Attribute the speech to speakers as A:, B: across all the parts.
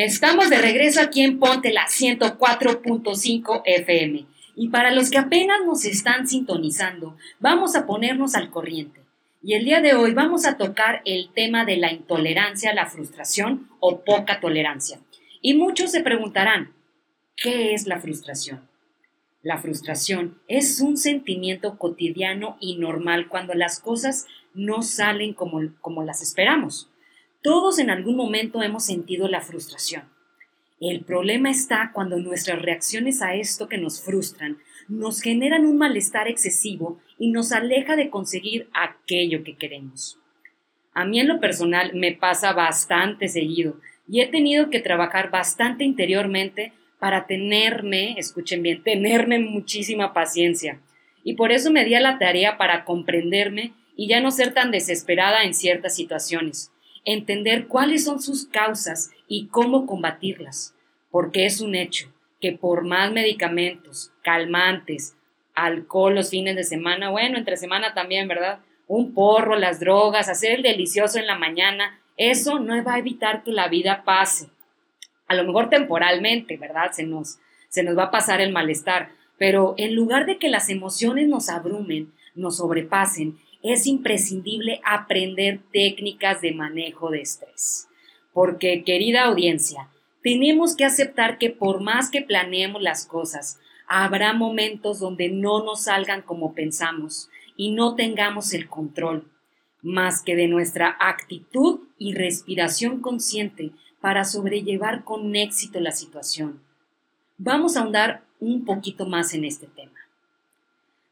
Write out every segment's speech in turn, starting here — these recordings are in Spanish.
A: Estamos de regreso aquí en Ponte la 104.5 FM. Y para los que apenas nos están sintonizando, vamos a ponernos al corriente. Y el día de hoy vamos a tocar el tema de la intolerancia, la frustración o poca tolerancia. Y muchos se preguntarán, ¿qué es la frustración? La frustración es un sentimiento cotidiano y normal cuando las cosas no salen como, como las esperamos. Todos en algún momento hemos sentido la frustración. El problema está cuando nuestras reacciones a esto que nos frustran nos generan un malestar excesivo y nos aleja de conseguir aquello que queremos. A mí en lo personal me pasa bastante seguido y he tenido que trabajar bastante interiormente para tenerme, escuchen bien, tenerme muchísima paciencia. Y por eso me di a la tarea para comprenderme y ya no ser tan desesperada en ciertas situaciones entender cuáles son sus causas y cómo combatirlas, porque es un hecho que por más medicamentos, calmantes, alcohol los fines de semana, bueno, entre semana también, ¿verdad? Un porro, las drogas, hacer el delicioso en la mañana, eso no va a evitar que la vida pase. A lo mejor temporalmente, ¿verdad? Se nos, se nos va a pasar el malestar, pero en lugar de que las emociones nos abrumen, nos sobrepasen es imprescindible aprender técnicas de manejo de estrés. Porque, querida audiencia, tenemos que aceptar que por más que planeemos las cosas, habrá momentos donde no nos salgan como pensamos y no tengamos el control, más que de nuestra actitud y respiración consciente para sobrellevar con éxito la situación. Vamos a ahondar un poquito más en este tema.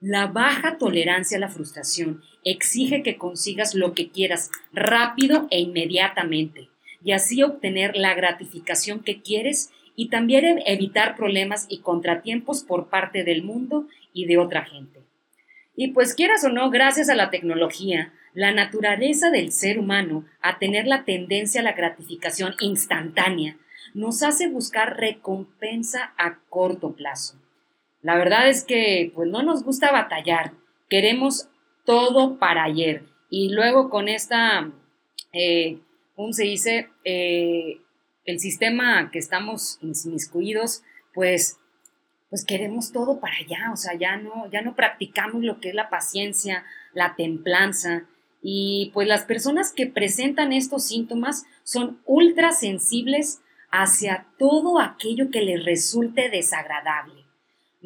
A: La baja tolerancia a la frustración exige que consigas lo que quieras rápido e inmediatamente y así obtener la gratificación que quieres y también evitar problemas y contratiempos por parte del mundo y de otra gente. Y pues quieras o no, gracias a la tecnología, la naturaleza del ser humano a tener la tendencia a la gratificación instantánea nos hace buscar recompensa a corto plazo. La verdad es que pues no nos gusta batallar, queremos todo para ayer. Y luego con esta, eh, ¿cómo se dice? Eh, el sistema que estamos inmiscuidos, pues, pues queremos todo para allá, o sea, ya no, ya no practicamos lo que es la paciencia, la templanza. Y pues las personas que presentan estos síntomas son ultra sensibles hacia todo aquello que les resulte desagradable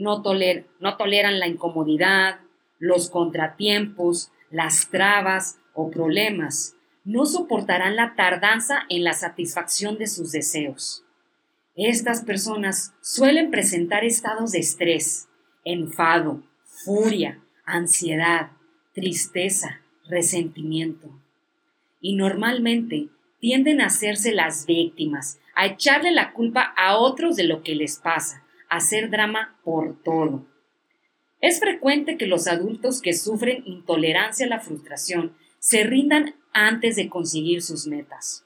A: no, toleran la incomodidad, los contratiempos, las trabas o problemas. No soportarán la tardanza en la satisfacción de sus deseos. Estas personas suelen presentar estados de estrés, enfado, furia, ansiedad, tristeza, resentimiento. Y normalmente tienden a hacerse las víctimas, a echarle la culpa a otros de lo que les pasa, hacer drama por todo. Es frecuente que los adultos que sufren intolerancia a la frustración se rindan antes de conseguir sus metas.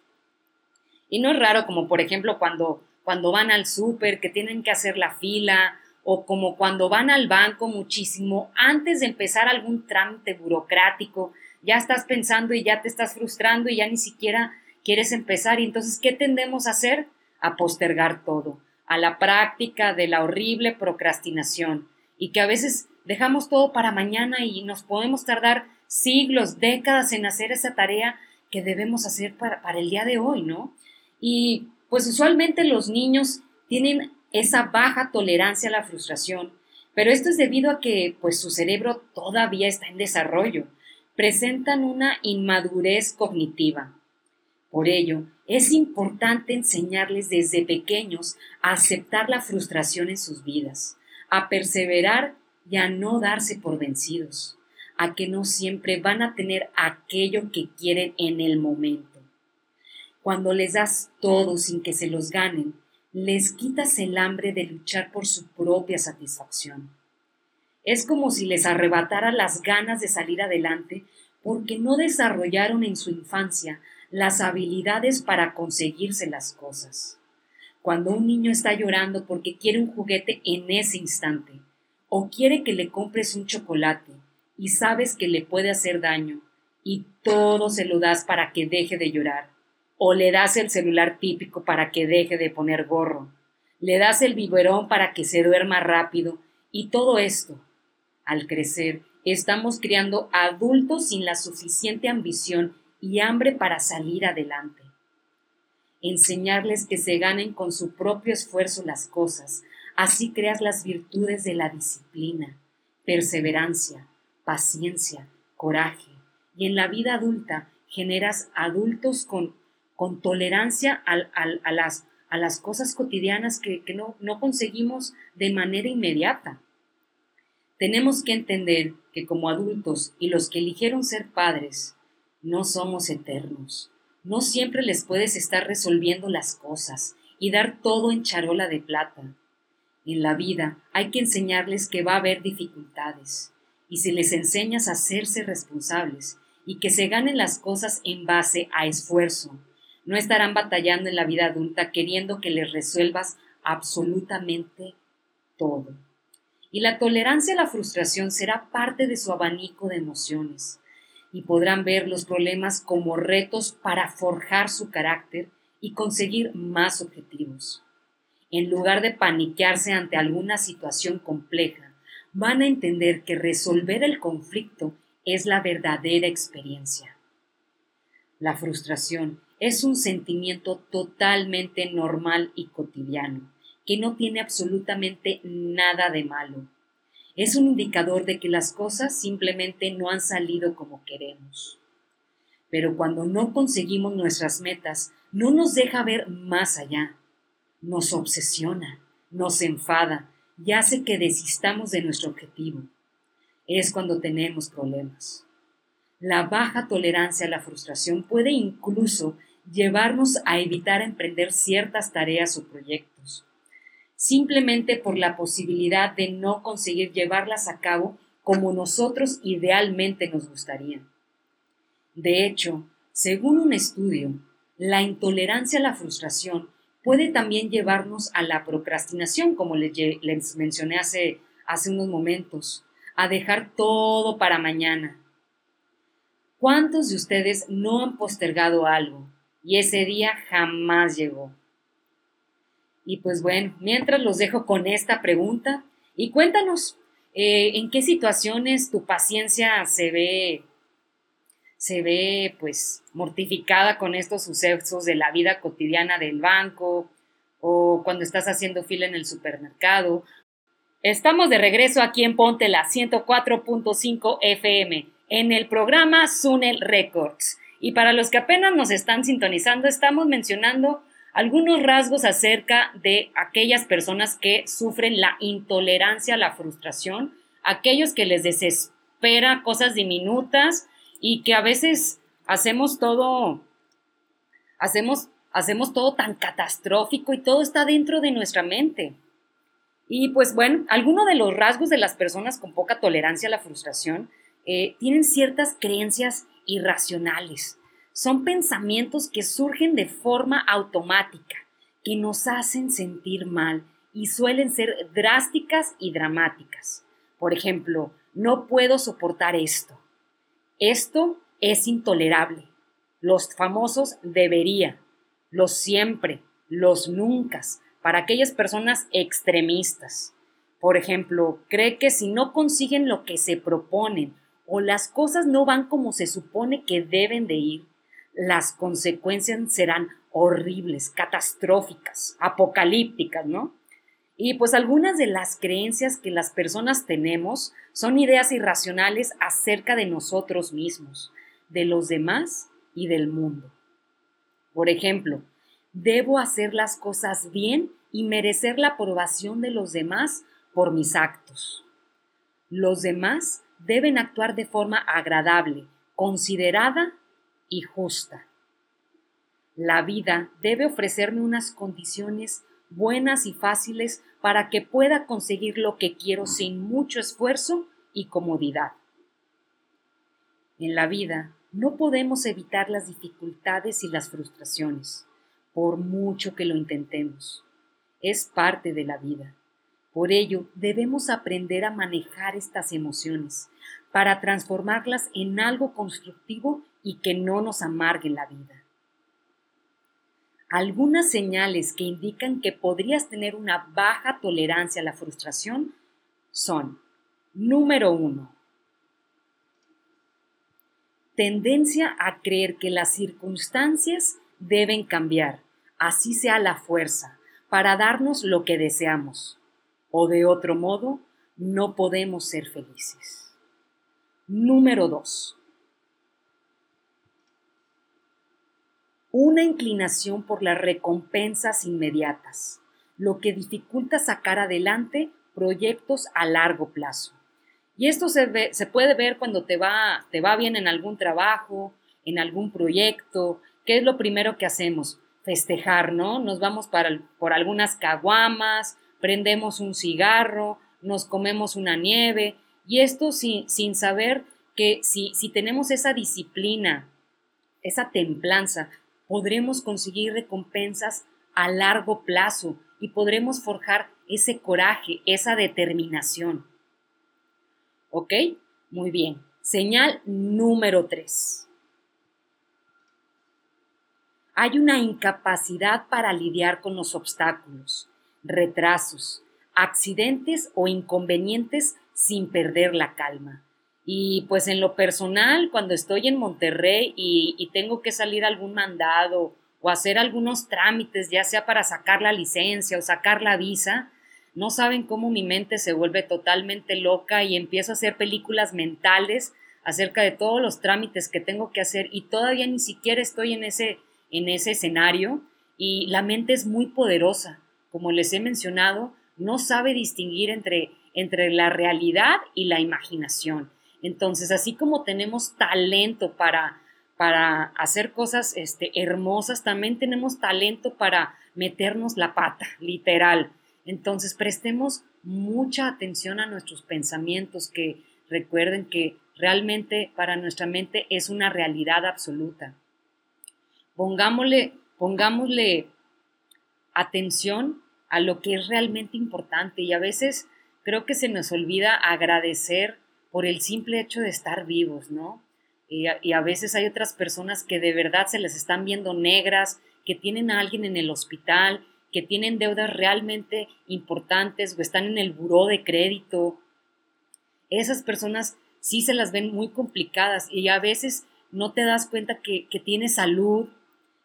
A: Y no es raro como por ejemplo cuando, cuando van al súper que tienen que hacer la fila o como cuando van al banco muchísimo antes de empezar algún trámite burocrático, ya estás pensando y ya te estás frustrando y ya ni siquiera quieres empezar y entonces ¿qué tendemos a hacer? A postergar todo a la práctica de la horrible procrastinación y que a veces dejamos todo para mañana y nos podemos tardar siglos, décadas en hacer esa tarea que debemos hacer para, el día de hoy, ¿no? Y Pues usualmente los niños tienen esa baja tolerancia a la frustración, pero esto es debido a que pues su cerebro todavía está en desarrollo, presentan una inmadurez cognitiva. Por ello, es importante enseñarles desde pequeños a aceptar la frustración en sus vidas, a perseverar y a no darse por vencidos, a que no siempre van a tener aquello que quieren en el momento. Cuando les das todo sin que se los ganen, les quitas el hambre de luchar por su propia satisfacción. Es como si les arrebatara las ganas de salir adelante porque no desarrollaron en su infancia las habilidades para conseguirse las cosas. Cuando un niño está llorando porque quiere un juguete en ese instante, o quiere que le compres un chocolate y sabes que le puede hacer daño, y todo se lo das para que deje de llorar, o le das el celular típico para que deje de poner gorro, le das el biberón para que se duerma rápido, y todo esto, al crecer, estamos criando adultos sin la suficiente ambición y hambre para salir adelante. Enseñarles que se ganen con su propio esfuerzo las cosas, así creas las virtudes de la disciplina, perseverancia, paciencia, coraje, y en la vida adulta generas adultos con, con tolerancia a, las, a las cosas cotidianas que, no, no conseguimos de manera inmediata. Tenemos que entender que como adultos y los que eligieron ser padres, no somos eternos. No siempre les puedes estar resolviendo las cosas y dar todo en charola de plata. En la vida hay que enseñarles que va a haber dificultades, y si les enseñas a hacerse responsables y que se ganen las cosas en base a esfuerzo, no estarán batallando en la vida adulta queriendo que les resuelvas absolutamente todo. Y la tolerancia a la frustración será parte de su abanico de emociones y podrán ver los problemas como retos para forjar su carácter y conseguir más objetivos. En lugar de paniquearse ante alguna situación compleja, van a entender que resolver el conflicto es la verdadera experiencia. La frustración es un sentimiento totalmente normal y cotidiano, que no tiene absolutamente nada de malo es un indicador de que las cosas simplemente no han salido como queremos. Pero cuando no conseguimos nuestras metas, no nos deja ver más allá. Nos obsesiona, nos enfada y hace que desistamos de nuestro objetivo. Es cuando tenemos problemas. La baja tolerancia a la frustración puede incluso llevarnos a evitar emprender ciertas tareas o proyectos simplemente por la posibilidad de no conseguir llevarlas a cabo como nosotros idealmente nos gustaría. De hecho, según un estudio, la intolerancia a la frustración puede también llevarnos a la procrastinación, como les, mencioné hace, hace unos momentos, a dejar todo para mañana. ¿Cuántos de ustedes no han postergado algo y ese día jamás llegó? Y pues bueno, mientras los dejo con esta pregunta y cuéntanos eh, en qué situaciones tu paciencia se ve, se ve pues mortificada con estos sucesos de la vida cotidiana del banco o cuando estás haciendo fila en el supermercado. Estamos de regreso aquí en Ponte la 104.5 FM en el programa Sunel Records. Y para los que apenas nos están sintonizando, estamos mencionando algunos rasgos acerca de aquellas personas que sufren la intolerancia la frustración, aquellos que les desespera cosas diminutas y que a veces hacemos todo, hacemos, hacemos todo tan catastrófico y todo está dentro de nuestra mente. Y pues bueno, algunos de los rasgos de las personas con poca tolerancia a la frustración eh, tienen ciertas creencias irracionales son pensamientos que surgen de forma automática, que nos hacen sentir mal y suelen ser drásticas y dramáticas. Por ejemplo, no puedo soportar esto. Esto es intolerable. Los famosos debería, los siempre, los nunca, para aquellas personas extremistas. Por ejemplo, cree que si no consiguen lo que se proponen o las cosas no van como se supone que deben de ir, las consecuencias serán horribles, catastróficas, apocalípticas, ¿no? Y pues algunas de las creencias que las personas tenemos son ideas irracionales acerca de nosotros mismos, de los demás y del mundo. Por ejemplo, debo hacer las cosas bien y merecer la aprobación de los demás por mis actos. Los demás deben actuar de forma agradable, considerada y justa. La vida debe ofrecerme unas condiciones buenas y fáciles para que pueda conseguir lo que quiero sin mucho esfuerzo y comodidad. En la vida no podemos evitar las dificultades y las frustraciones, por mucho que lo intentemos. Es parte de la vida. Por ello, debemos aprender a manejar estas emociones para transformarlas en algo constructivo y que no nos amargue la vida. Algunas señales que indican que podrías tener una baja tolerancia a la frustración son, número uno, tendencia a creer que las circunstancias deben cambiar, así sea la fuerza, para darnos lo que deseamos, o de otro modo, no podemos ser felices. Número 2. Una inclinación por las recompensas inmediatas, lo que dificulta sacar adelante proyectos a largo plazo. Y esto se, se puede ver cuando te va, te va bien en algún trabajo, en algún proyecto. ¿Qué es lo primero que hacemos? Festejar, ¿no? Nos vamos para, por algunas caguamas, prendemos un cigarro, nos comemos una nieve, y esto sin, sin saber que si, si tenemos esa disciplina, esa templanza, podremos conseguir recompensas a largo plazo y podremos forjar ese coraje, esa determinación. ¿Ok? Muy bien. Señal número 3. Hay una incapacidad para lidiar con los obstáculos, retrasos, accidentes o inconvenientes sin perder la calma. Y pues en lo personal, cuando estoy en Monterrey y, tengo que salir algún mandado o hacer algunos trámites, ya sea para sacar la licencia o sacar la visa, no saben cómo mi mente se vuelve totalmente loca y empiezo a hacer películas mentales acerca de todos los trámites que tengo que hacer y todavía ni siquiera estoy en ese, en ese escenario y la mente es muy poderosa. Como les he mencionado, no sabe distinguir entre, entre la realidad y la imaginación. Entonces, así como tenemos talento para, para hacer cosas este, hermosas, también tenemos talento para meternos la pata, literal. Entonces, prestemos mucha atención a nuestros pensamientos, que recuerden que realmente para nuestra mente es una realidad absoluta. Pongámosle, pongámosle atención a lo que es realmente importante y a veces creo que se nos olvida agradecer por el simple hecho de estar vivos, ¿no? Y a, veces hay otras personas que de verdad se les están viendo negras, que tienen a alguien en el hospital, que tienen deudas realmente importantes o están en el buró de crédito. Esas personas sí se las ven muy complicadas y a veces no te das cuenta que, que tienes salud,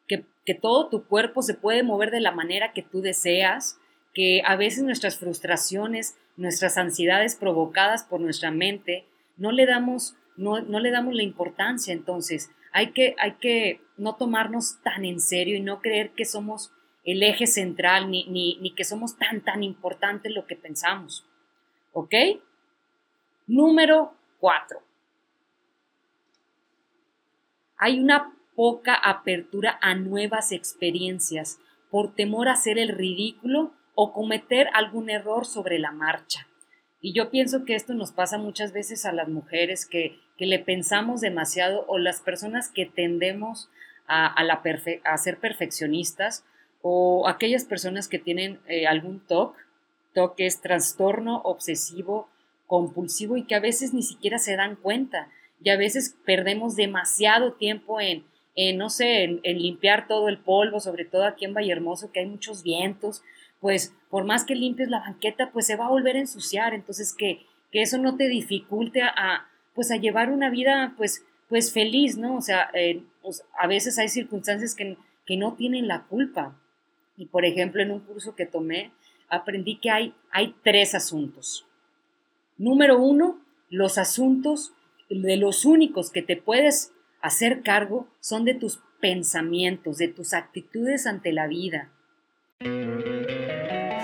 A: que, que todo tu cuerpo se puede mover de la manera que tú deseas, que a veces nuestras frustraciones nuestras ansiedades provocadas por nuestra mente, no le damos, no, le damos la importancia. Entonces, hay que, hay que no tomarnos tan en serio y no creer que somos el eje central ni, ni, ni que somos tan, tan importantes lo que pensamos. ¿Ok? Número cuatro. Hay una poca apertura a nuevas experiencias por temor a hacer el ridículo o cometer algún error sobre la marcha. Y yo pienso que esto nos pasa muchas veces a las mujeres que, le pensamos demasiado o las personas que tendemos a, la a ser perfeccionistas o aquellas personas que tienen eh, algún TOC, TOC es trastorno obsesivo compulsivo y que a veces ni siquiera se dan cuenta y a veces perdemos demasiado tiempo en, no sé, en, en, limpiar todo el polvo, sobre todo aquí en Vallehermoso, que hay muchos vientos, pues por más que limpies la banqueta, pues se va a volver a ensuciar. Entonces, que, que eso no te dificulte a, pues a llevar una vida, pues, pues feliz, ¿no? O sea, a veces hay circunstancias que, que no tienen la culpa. Y por ejemplo, en un curso que tomé, aprendí que hay, hay tres asuntos. Número uno, los asuntos de los únicos que te puedes hacer cargo son de tus pensamientos, de tus actitudes ante la vida.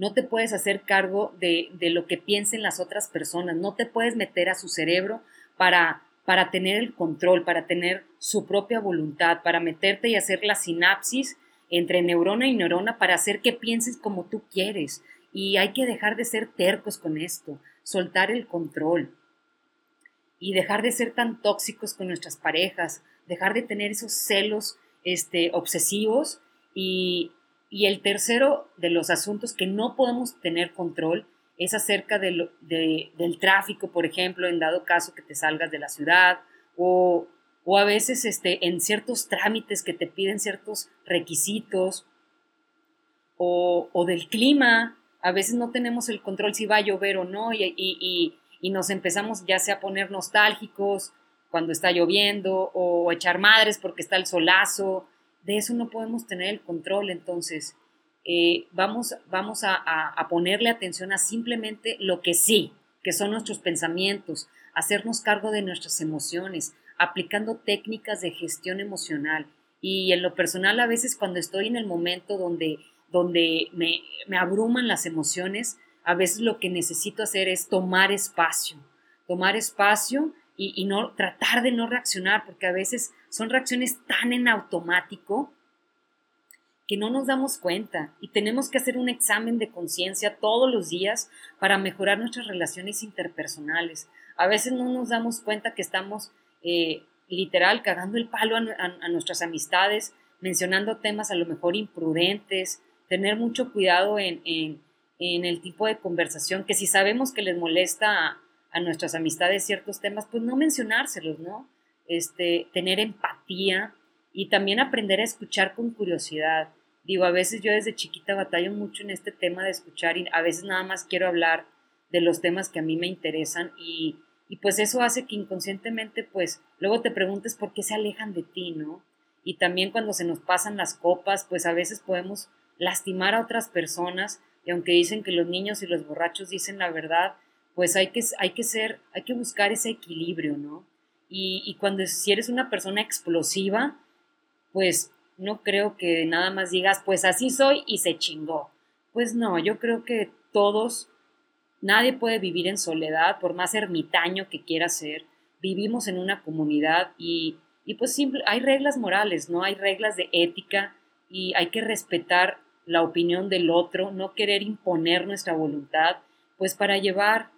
A: No te puedes hacer cargo de, lo que piensen las otras personas. No te puedes meter a su cerebro para, para tener el control, para tener su propia voluntad, para meterte y hacer la sinapsis entre neurona y neurona para hacer que pienses como tú quieres. Y hay que dejar de ser tercos con esto, soltar el control y dejar de ser tan tóxicos con nuestras parejas, dejar de tener esos celos este, obsesivos y, el tercero de los asuntos que no podemos tener control es acerca de del tráfico, por ejemplo, en dado caso que te salgas de la ciudad o, o a veces este, en ciertos trámites que te piden ciertos requisitos o, o, del clima. A veces no tenemos el control si va a llover o no y, y, y nos empezamos ya sea a poner nostálgicos cuando está lloviendo o echar madres porque está el solazo. De eso no podemos tener el control. Entonces, eh, vamos, vamos a, a, ponerle atención a simplemente lo que sí, que son nuestros pensamientos, hacernos cargo de nuestras emociones, aplicando técnicas de gestión emocional. Y en lo personal, a veces cuando estoy en el momento donde, donde me, me abruman las emociones, a veces lo que necesito hacer es tomar espacio, tomar espacio y, no tratar de no reaccionar, porque a veces son reacciones tan en automático que no nos damos cuenta y tenemos que hacer un examen de conciencia todos los días para mejorar nuestras relaciones interpersonales. A veces no nos damos cuenta que estamos eh, literal cagando el palo a, nuestras amistades, mencionando temas a lo mejor imprudentes, tener mucho cuidado en en el tipo de conversación, que si sabemos que les molesta a, nuestras amistades ciertos temas, pues no mencionárselos, ¿no? Este, tener empatía y también aprender a escuchar con curiosidad. Digo, a veces yo desde chiquita batallo mucho en este tema de escuchar y a veces nada más quiero hablar de los temas que a mí me interesan y, y pues eso hace que inconscientemente pues luego te preguntes por qué se alejan de ti, ¿no? Y también cuando se nos pasan las copas, pues a veces podemos lastimar a otras personas y aunque dicen que los niños y los borrachos dicen la verdad, pues hay que, hay que ser, hay que buscar ese equilibrio, ¿no? Y, y cuando si eres una persona explosiva, pues no creo que nada más digas, pues así soy y se chingó. Pues no, yo creo que todos, nadie puede vivir en soledad, por más ermitaño que quiera ser. Vivimos en una comunidad y, y pues simple, hay reglas morales, ¿no? Hay reglas de ética y hay que respetar la opinión del otro, no querer imponer nuestra voluntad, pues para llevar,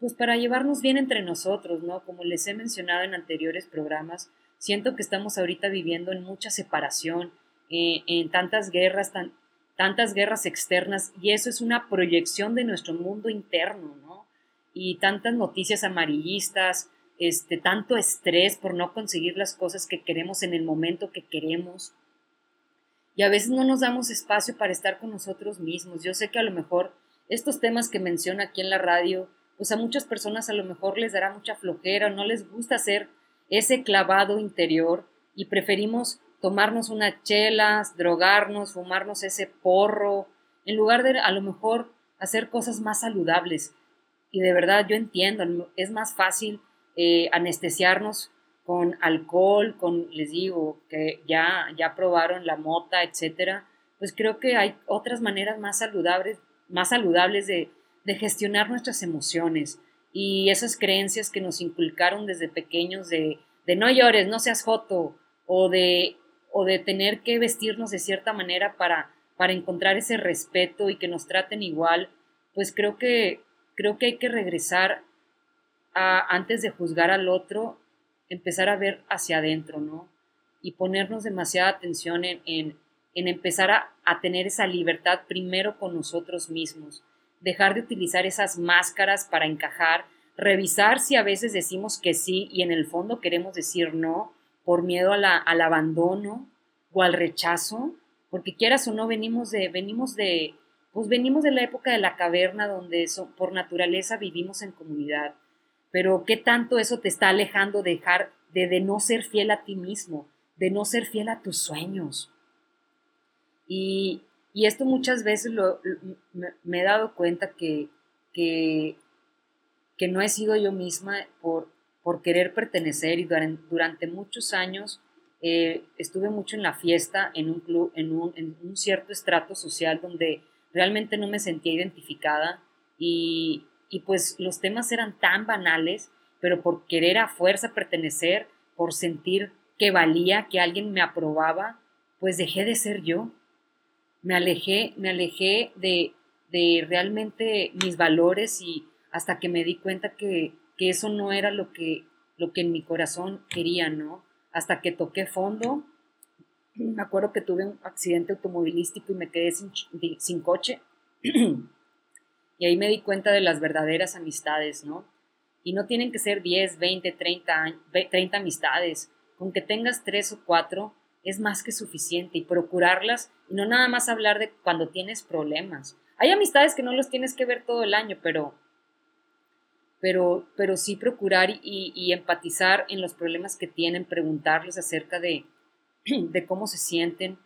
A: pues para llevarnos bien entre nosotros, ¿no? Como les he mencionado en anteriores programas, siento que estamos ahorita viviendo en mucha separación, eh, en tantas guerras, tan, tantas guerras externas, y eso es una proyección de nuestro mundo interno, ¿no? Y tantas noticias amarillistas, este, tanto estrés por no conseguir las cosas que queremos en el momento que queremos, y a veces no nos damos espacio para estar con nosotros mismos. Yo sé que a lo mejor estos temas que menciono aquí en la radio, pues a muchas personas a lo mejor les dará mucha flojera, no les gusta hacer ese clavado interior y preferimos tomarnos unas chelas, drogarnos, fumarnos ese porro, en lugar de a lo mejor hacer cosas más saludables. Y de verdad yo entiendo, es más fácil eh, anestesiarnos con alcohol, con, les digo, que ya, ya probaron la mota, etcétera, pues creo que hay otras maneras más saludables, más saludables de, gestionar nuestras emociones y esas creencias que nos inculcaron desde pequeños de, de no llores, no seas joto, o de, o de tener que vestirnos de cierta manera para, para encontrar ese respeto y que nos traten igual, pues creo que, creo que hay que regresar a, antes de juzgar al otro, empezar a ver hacia adentro, ¿no? Y ponernos demasiada atención en, en, en empezar a, a tener esa libertad primero con nosotros mismos, dejar de utilizar esas máscaras para encajar, revisar si a veces decimos que sí y en el fondo queremos decir no por miedo a la, al abandono o al rechazo, porque quieras o no venimos de, venimos de, pues venimos de la época de la caverna donde por naturaleza vivimos en comunidad. Pero qué tanto eso te está alejando de dejar de, de no ser fiel a ti mismo, de no ser fiel a tus sueños. Y, y esto muchas veces lo, me, he dado cuenta que, que, que, no he sido yo misma por, por querer pertenecer y durante, muchos años eh, estuve mucho en la fiesta, en un club, en un, en un cierto estrato social donde realmente no me sentía identificada y, y pues los temas eran tan banales, pero por querer a fuerza pertenecer, por sentir que valía, que alguien me aprobaba, pues dejé de ser yo. Me alejé, me alejé de, de realmente mis valores y hasta que me di cuenta que, que, eso no era lo que, lo que en mi corazón quería, ¿no? Hasta que toqué fondo me acuerdo que tuve un accidente automovilístico y me quedé sin, coche. y ahí me di cuenta de las verdaderas amistades, ¿no? Y no tienen que ser 10, 20, 30, 30 amistades. Con que tengas tres o cuatro es más que suficiente y procurarlas y no nada más hablar de cuando tienes problemas. Hay amistades que no los tienes que ver todo el año, pero, pero, pero sí procurar y, empatizar en los problemas que tienen, preguntarles acerca de, de cómo se sienten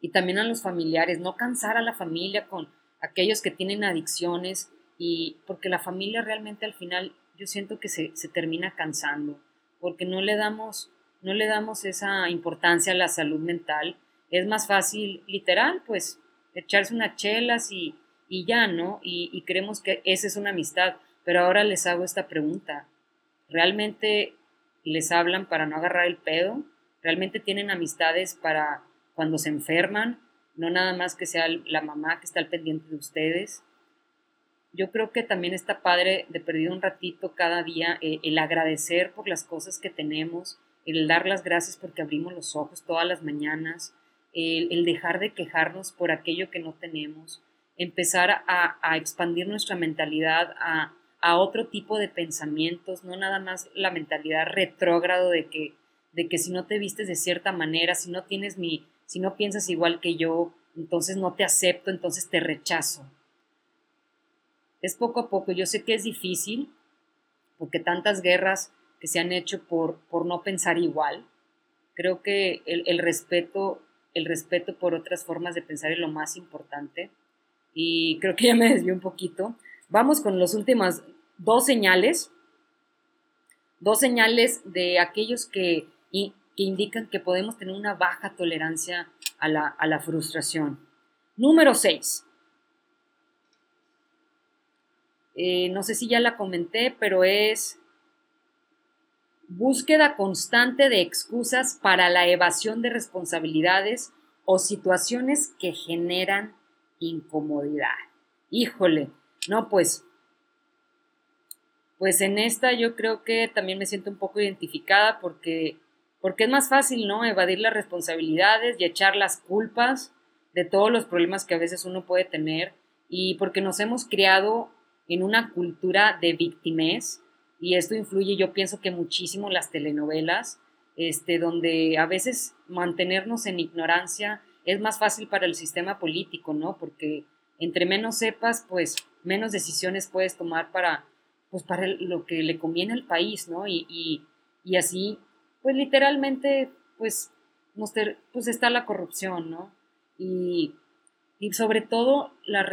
A: y también a los familiares, no cansar a la familia con aquellos que tienen adicciones y porque la familia realmente al final yo siento que se, termina cansando porque no le damos no le damos esa importancia a la salud mental. Es más fácil literal pues echarse unas chelas y, y ya no y, y creemos que esa es una amistad. Pero ahora les hago esta pregunta. Realmente les hablan para no agarrar el pedo realmente tienen amistades para cuando se enferman, no nada más que sea la mamá que está al pendiente de ustedes. Yo creo que también está padre de perder un ratito cada día eh, el agradecer por las cosas que tenemos, el dar las gracias porque abrimos los ojos todas las mañanas, el, dejar de quejarnos por aquello que no tenemos, empezar a, a expandir nuestra mentalidad a, a otro tipo de pensamientos, no nada más la mentalidad retrógrado de que de que si no te vistes de cierta manera, si no tienes mi, si no piensas igual que yo, entonces no te acepto, entonces te rechazo. Es poco a poco, yo sé que es difícil, porque tantas guerras que se han hecho por, por no pensar igual. Creo que el, el, respeto, el respeto por otras formas de pensar es lo más importante. Y creo que ya me desvió un poquito. Vamos con las últimas dos señales. Dos señales de aquellos que y que indican que podemos tener una baja tolerancia a la, frustración. Número 6. Eh, no sé si ya la comenté, pero es búsqueda constante de excusas para la evasión de responsabilidades o situaciones que generan incomodidad. Híjole, no, pues, pues en esta yo creo que también me siento un poco identificada porque porque es más fácil, ¿no? Evadir las responsabilidades y echar las culpas de todos los problemas que a veces uno puede tener y porque nos hemos criado en una cultura de víctimas y esto influye, yo pienso que muchísimo las telenovelas, este, donde a veces mantenernos en ignorancia es más fácil para el sistema político, ¿no? Porque entre menos sepas, pues menos decisiones puedes tomar para, pues, para lo que le conviene al país, ¿no? Y, y, y así pues literalmente, pues, pues está la corrupción, ¿no? Y, sobre todo la,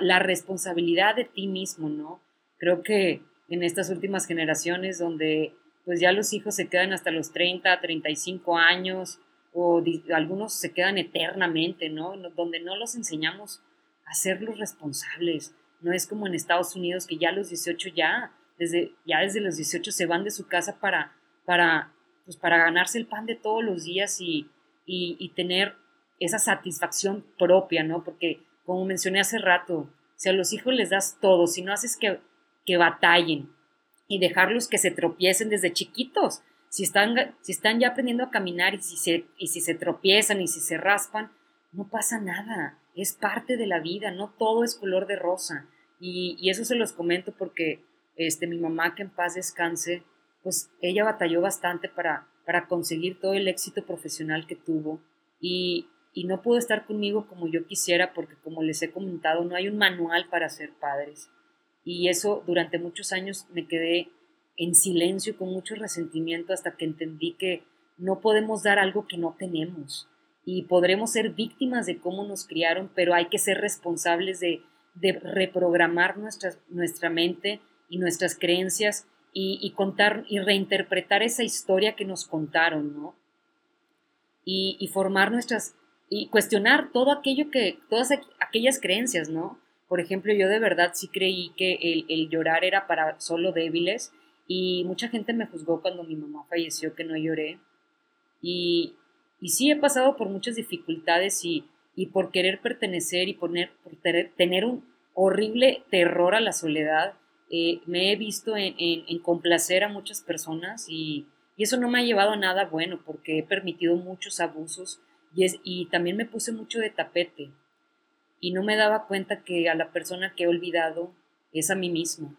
A: la responsabilidad de ti mismo, ¿no? Creo que en estas últimas generaciones donde pues ya los hijos se quedan hasta los 30, 35 años o algunos se quedan eternamente, ¿no? Donde no los enseñamos a ser los responsables. No es como en Estados Unidos que ya los 18 ya, desde, ya desde los 18 se van de su casa para para, pues para ganarse el pan de todos los días y, y, tener esa satisfacción propia, ¿no? Porque, como mencioné hace rato, si a los hijos les das todo, si no haces que, que batallen y dejarlos que se tropiecen desde chiquitos. Si están, si están ya aprendiendo a caminar y si, se, y si se tropiezan y si se raspan, no pasa nada, es parte de la vida, no todo es color de rosa. Y, y eso se los comento porque este, mi mamá, que en paz descanse, pues ella batalló bastante para, para conseguir todo el éxito profesional que tuvo y, y no pudo estar conmigo como yo quisiera porque como les he comentado, no hay un manual para ser padres. Y eso durante muchos años me quedé en silencio con mucho resentimiento hasta que entendí que no podemos dar algo que no tenemos y podremos ser víctimas de cómo nos criaron, pero hay que ser responsables de, de reprogramar nuestra, nuestra mente y nuestras creencias y, contar y reinterpretar esa historia que nos contaron, ¿no? Y, y, formar nuestras y cuestionar todo aquello que, todas aquellas creencias, ¿no? Por ejemplo, yo de verdad sí creí que el, el llorar era para solo débiles y mucha gente me juzgó cuando mi mamá falleció que no lloré. Y, y sí he pasado por muchas dificultades y, y por querer pertenecer y poner, por tener un horrible terror a la soledad eh, me he visto en, complacer a muchas personas y, eso no me ha llevado a nada bueno porque he permitido muchos abusos y, es, y también me puse mucho de tapete y no me daba cuenta que a la persona que he olvidado es a mí mismo.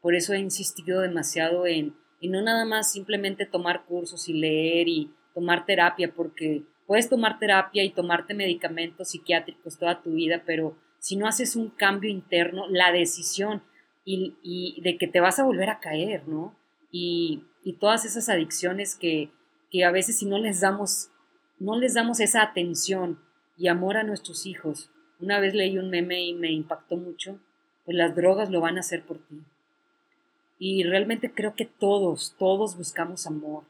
A: Por eso he insistido demasiado en, en no nada más simplemente tomar cursos y leer y tomar terapia, porque puedes tomar terapia y tomarte medicamentos psiquiátricos toda tu vida, pero si no haces un cambio interno, la decisión y, de que te vas a volver a caer, ¿no? Y, todas esas adicciones que, que, a veces si no les damos, no les damos esa atención y amor a nuestros hijos. Una vez leí un meme y me impactó mucho, pues las drogas lo van a hacer por ti. Y realmente creo que todos, todos buscamos amor.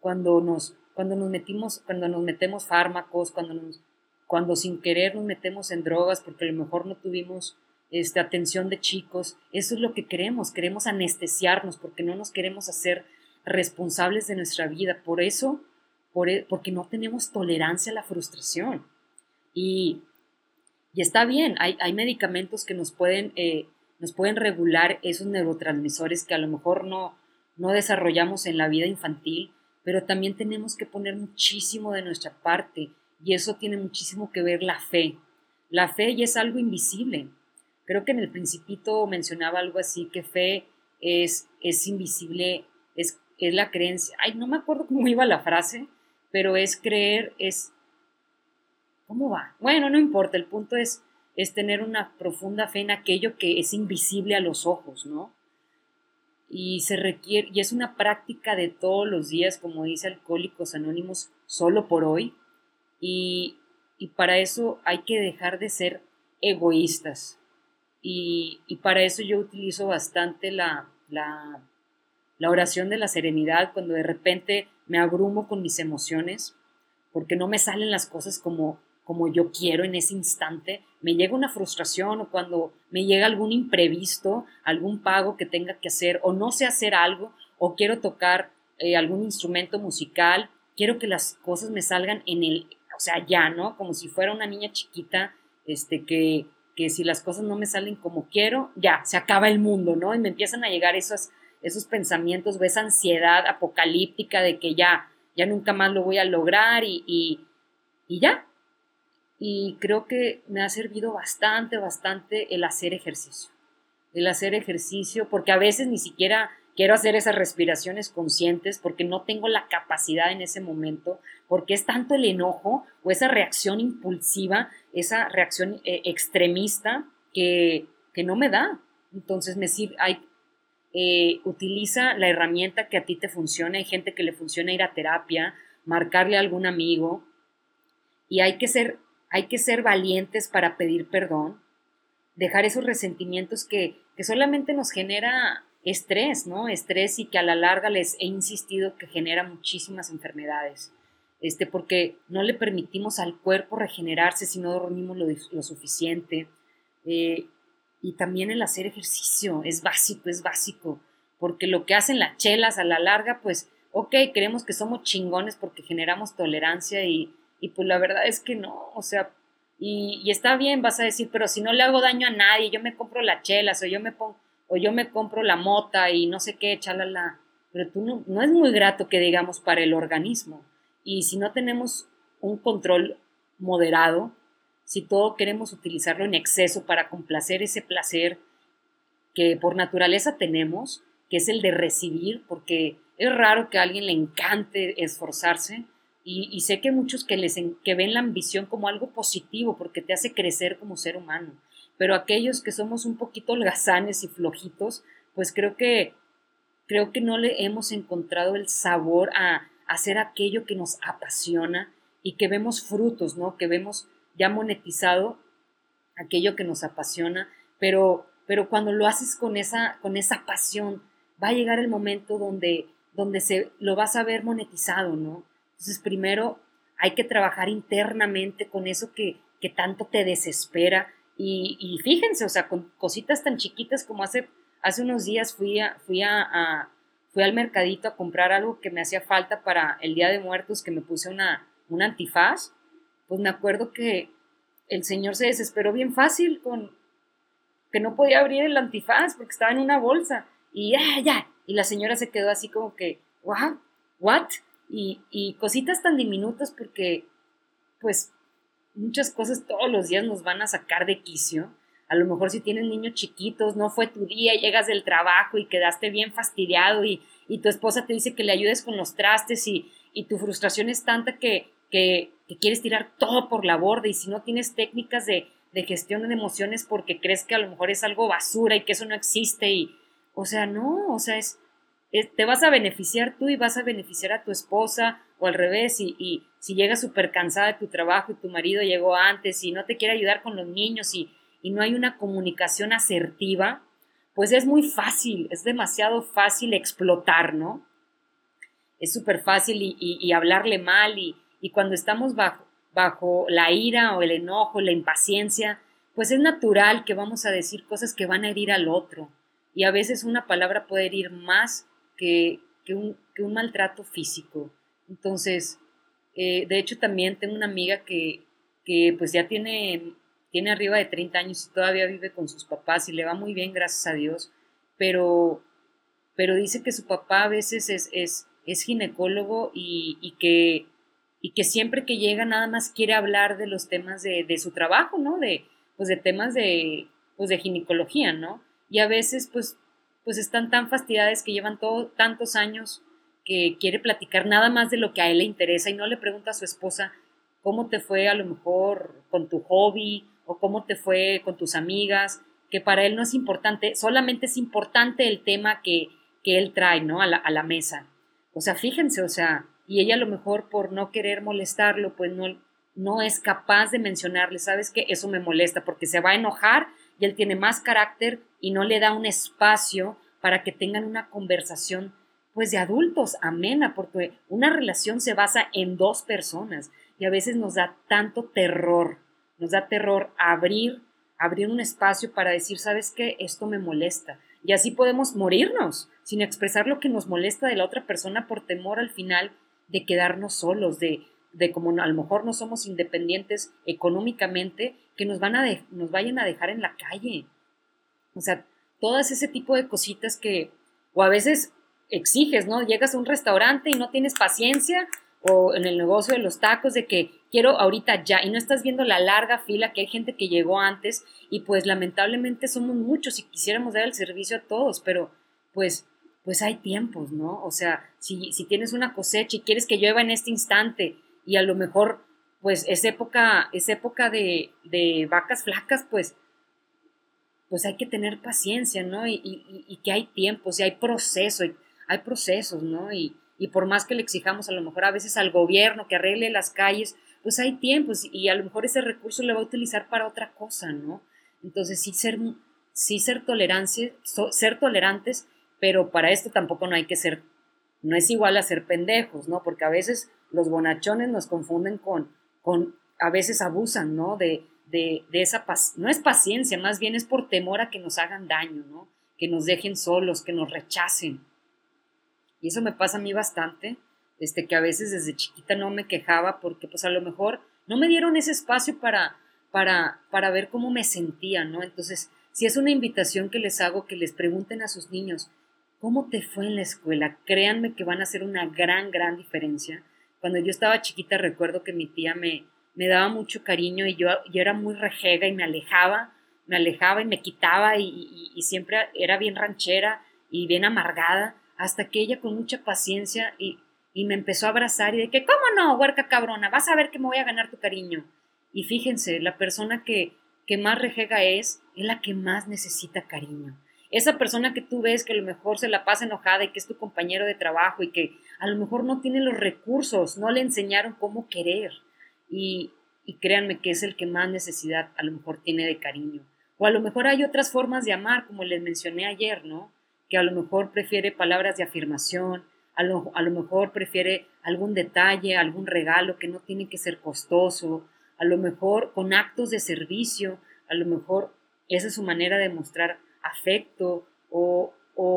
A: Cuando nos, cuando nos metimos, cuando nos metemos fármacos, cuando nos, cuando sin querer nos metemos en drogas porque a lo mejor no tuvimos este, atención de chicos. Eso es lo que queremos, queremos anestesiarnos porque no nos queremos hacer responsables de nuestra vida. Por eso, por, e, porque no tenemos tolerancia a la frustración. Y, y está bien, hay, hay, medicamentos que nos pueden, eh, nos pueden regular esos neurotransmisores que a lo mejor no, no desarrollamos en la vida infantil, pero también tenemos que poner muchísimo de nuestra parte y eso tiene muchísimo que ver la fe. La fe ya es algo invisible. Creo que en el principito mencionaba algo así, que fe es, es invisible, es, es la creencia. Ay, no me acuerdo cómo iba la frase, pero es creer, es... ¿Cómo va? Bueno, no importa, el punto es, es tener una profunda fe en aquello que es invisible a los ojos, ¿no? Y se requiere, y es una práctica de todos los días, como dice Alcohólicos Anónimos, solo por hoy. Y, y para eso hay que dejar de ser egoístas. Y, para eso yo utilizo bastante la, la, oración de la serenidad cuando de repente me abrumo con mis emociones, porque no me salen las cosas como, como yo quiero en ese instante. Me llega una frustración o cuando me llega algún imprevisto, algún pago que tenga que hacer o no sé hacer algo o quiero tocar eh, algún instrumento musical, quiero que las cosas me salgan en el, o sea, ya, ¿no? Como si fuera una niña chiquita, este, que, que si las cosas no me salen como quiero, ya, se acaba el mundo, ¿no? Y me empiezan a llegar esos, esos pensamientos o esa ansiedad apocalíptica de que ya, ya nunca más lo voy a lograr y, y, y ya. Y creo que me ha servido bastante, bastante el hacer ejercicio. El hacer ejercicio, porque a veces ni siquiera quiero hacer esas respiraciones conscientes porque no tengo la capacidad en ese momento, porque es tanto el enojo o esa reacción impulsiva, esa reacción eh, extremista que, que, no me da. Entonces me sirve, eh, utiliza la herramienta que a ti te funciona. Hay gente que le funciona ir a terapia, marcarle a algún amigo y hay que ser, hay que ser valientes para pedir perdón, dejar esos resentimientos que, que solamente nos genera estrés, ¿no? Estrés y que a la larga les he insistido que genera muchísimas enfermedades. Este, porque no le permitimos al cuerpo regenerarse si no dormimos lo, suficiente. Eh, y también el hacer ejercicio es básico, es básico, porque lo que hacen las chelas a la larga, pues, ok, creemos que somos chingones porque generamos tolerancia y, y pues la verdad es que no, o sea, y, está bien, vas a decir, pero si no le hago daño a nadie, yo me compro las chelas o yo me pongo, o yo me compro la mota y no sé qué, chalala, pero tú no, no es muy grato que digamos para el organismo. Y si no tenemos un control moderado, si todo queremos utilizarlo en exceso para complacer ese placer que por naturaleza tenemos, que es el de recibir, porque es raro que a alguien le encante esforzarse, y, sé que muchos que, les, que ven la ambición como algo positivo, porque te hace crecer como ser humano, pero aquellos que somos un poquito holgazanes y flojitos, pues creo que, creo que no le hemos encontrado el sabor a, hacer aquello que nos apasiona y que vemos frutos, ¿no? Que vemos ya monetizado aquello que nos apasiona, pero, pero cuando lo haces con esa, con esa pasión, va a llegar el momento donde, donde se, lo vas a ver monetizado, ¿no? Entonces, primero hay que trabajar internamente con eso que, que tanto te desespera. Y, fíjense, o sea, con cositas tan chiquitas como hace, hace unos días fui, a, fui, a, fui al mercadito a comprar algo que me hacía falta para el Día de Muertos, que me puse una, un antifaz. Pues me acuerdo que el señor se desesperó bien fácil con que no podía abrir el antifaz porque estaba en una bolsa. Y ya, ya. Y la señora se quedó así como que, wow, what? Y, cositas tan diminutas porque pues muchas cosas todos los días nos van a sacar de quicio. A lo mejor si tienes niños chiquitos, no fue tu día, llegas del trabajo y quedaste bien fastidiado y, tu esposa te dice que le ayudes con los trastes y, tu frustración es tanta que, que, quieres tirar todo por la borda y si no tienes técnicas de, de gestión de emociones porque crees que a lo mejor es algo basura y que eso no existe y, o sea, no, o sea, es, te vas a beneficiar tú y vas a beneficiar a tu esposa o al revés, y, si llegas súper cansada de tu trabajo y tu marido llegó antes y no te quiere ayudar con los niños y, no hay una comunicación asertiva, pues es muy fácil, es demasiado fácil explotar, ¿no? Es súper fácil y, hablarle mal y, cuando estamos bajo, bajo la ira o el enojo, la impaciencia, pues es natural que vamos a decir cosas que van a herir al otro. Y a veces una palabra puede herir más que, un, maltrato físico. Entonces, eh, de hecho también tengo una amiga que, pues ya tiene, tiene arriba de 30 años y todavía vive con sus papás y le va muy bien, gracias a Dios, pero, pero dice que su papá a veces es, es, ginecólogo y, que, y que siempre que llega nada más quiere hablar de los temas de, de su trabajo, ¿no? De, pues de temas de, pues de ginecología, ¿no? Y a veces pues pues están tan fastidiadas que llevan todo, tantos años que quiere platicar nada más de lo que a él le interesa y no le pregunta a su esposa cómo te fue a lo mejor con tu hobby o cómo te fue con tus amigas, que para él no es importante, solamente es importante el tema que, que él trae, ¿no? A la, a la mesa. O sea, fíjense, o sea, y ella a lo mejor por no querer molestarlo, pues no, no es capaz de mencionarle, ¿sabes qué? Eso me molesta porque se va a enojar y él tiene más carácter y no le da un espacio para que tengan una conversación pues de adultos amena, porque una relación se basa en dos personas y a veces nos da tanto terror, nos da terror abrir, abrir un espacio para decir, ¿sabes qué? Esto me molesta. Y así podemos morirnos sin expresar lo que nos molesta de la otra persona por temor al final de quedarnos solos, de, de como a lo mejor no somos independientes económicamente, que nos, van a nos vayan a dejar en la calle. O sea, todas ese tipo de cositas que, o a veces exiges, ¿no? Llegas a un restaurante y no tienes paciencia, o en el negocio de los tacos, de que quiero ahorita ya, y no estás viendo la larga fila que hay gente que llegó antes, y pues lamentablemente somos muchos y quisiéramos dar el servicio a todos, pero pues, pues hay tiempos, ¿no? O sea, si, si tienes una cosecha y quieres que llueva en este instante, y a lo mejor, pues es época, época de, de vacas flacas, pues pues hay que tener paciencia, ¿no? Y, y, que hay tiempos y hay procesos, hay procesos, ¿no? Y, por más que le exijamos a lo mejor a veces al gobierno que arregle las calles, pues hay tiempos y a lo mejor ese recurso lo va a utilizar para otra cosa, ¿no? Entonces sí ser, sí ser, ser tolerantes, pero para esto tampoco no hay que ser, no es igual a ser pendejos, ¿no? Porque a veces los bonachones nos confunden con, con a veces abusan, ¿no? De, de, esa paz, no es paciencia, más bien es por temor a que nos hagan daño, ¿no? Que nos dejen solos, que nos rechacen. Y eso me pasa a mí bastante, este, que a veces desde chiquita no me quejaba porque pues a lo mejor no me dieron ese espacio para, para, para ver cómo me sentía, ¿no? Entonces si es una invitación que les hago, que les pregunten a sus niños, ¿cómo te fue en la escuela? Créanme que van a hacer una gran, gran diferencia. Cuando yo estaba chiquita recuerdo que mi tía me, me daba mucho cariño y yo, yo era muy rejega y me alejaba, me alejaba y me quitaba y, siempre era bien ranchera y bien amargada, hasta que ella con mucha paciencia y, y me empezó a abrazar y de que, ¿cómo no, huerca cabrona? Vas a ver que me voy a ganar tu cariño. Y fíjense, la persona que, que más rejega es, es la que más necesita cariño. Esa persona que tú ves que a lo mejor se la pasa enojada y que es tu compañero de trabajo y que a lo mejor no tiene los recursos, no le enseñaron cómo querer. Y, y créanme que es el que más necesidad a lo mejor tiene de cariño. O a lo mejor hay otras formas de amar, como les mencioné ayer, ¿no? Que a lo mejor prefiere palabras de afirmación, a lo, a lo mejor prefiere algún detalle, algún regalo que no tiene que ser costoso, a lo mejor con actos de servicio, a lo mejor esa es su manera de mostrar afecto o,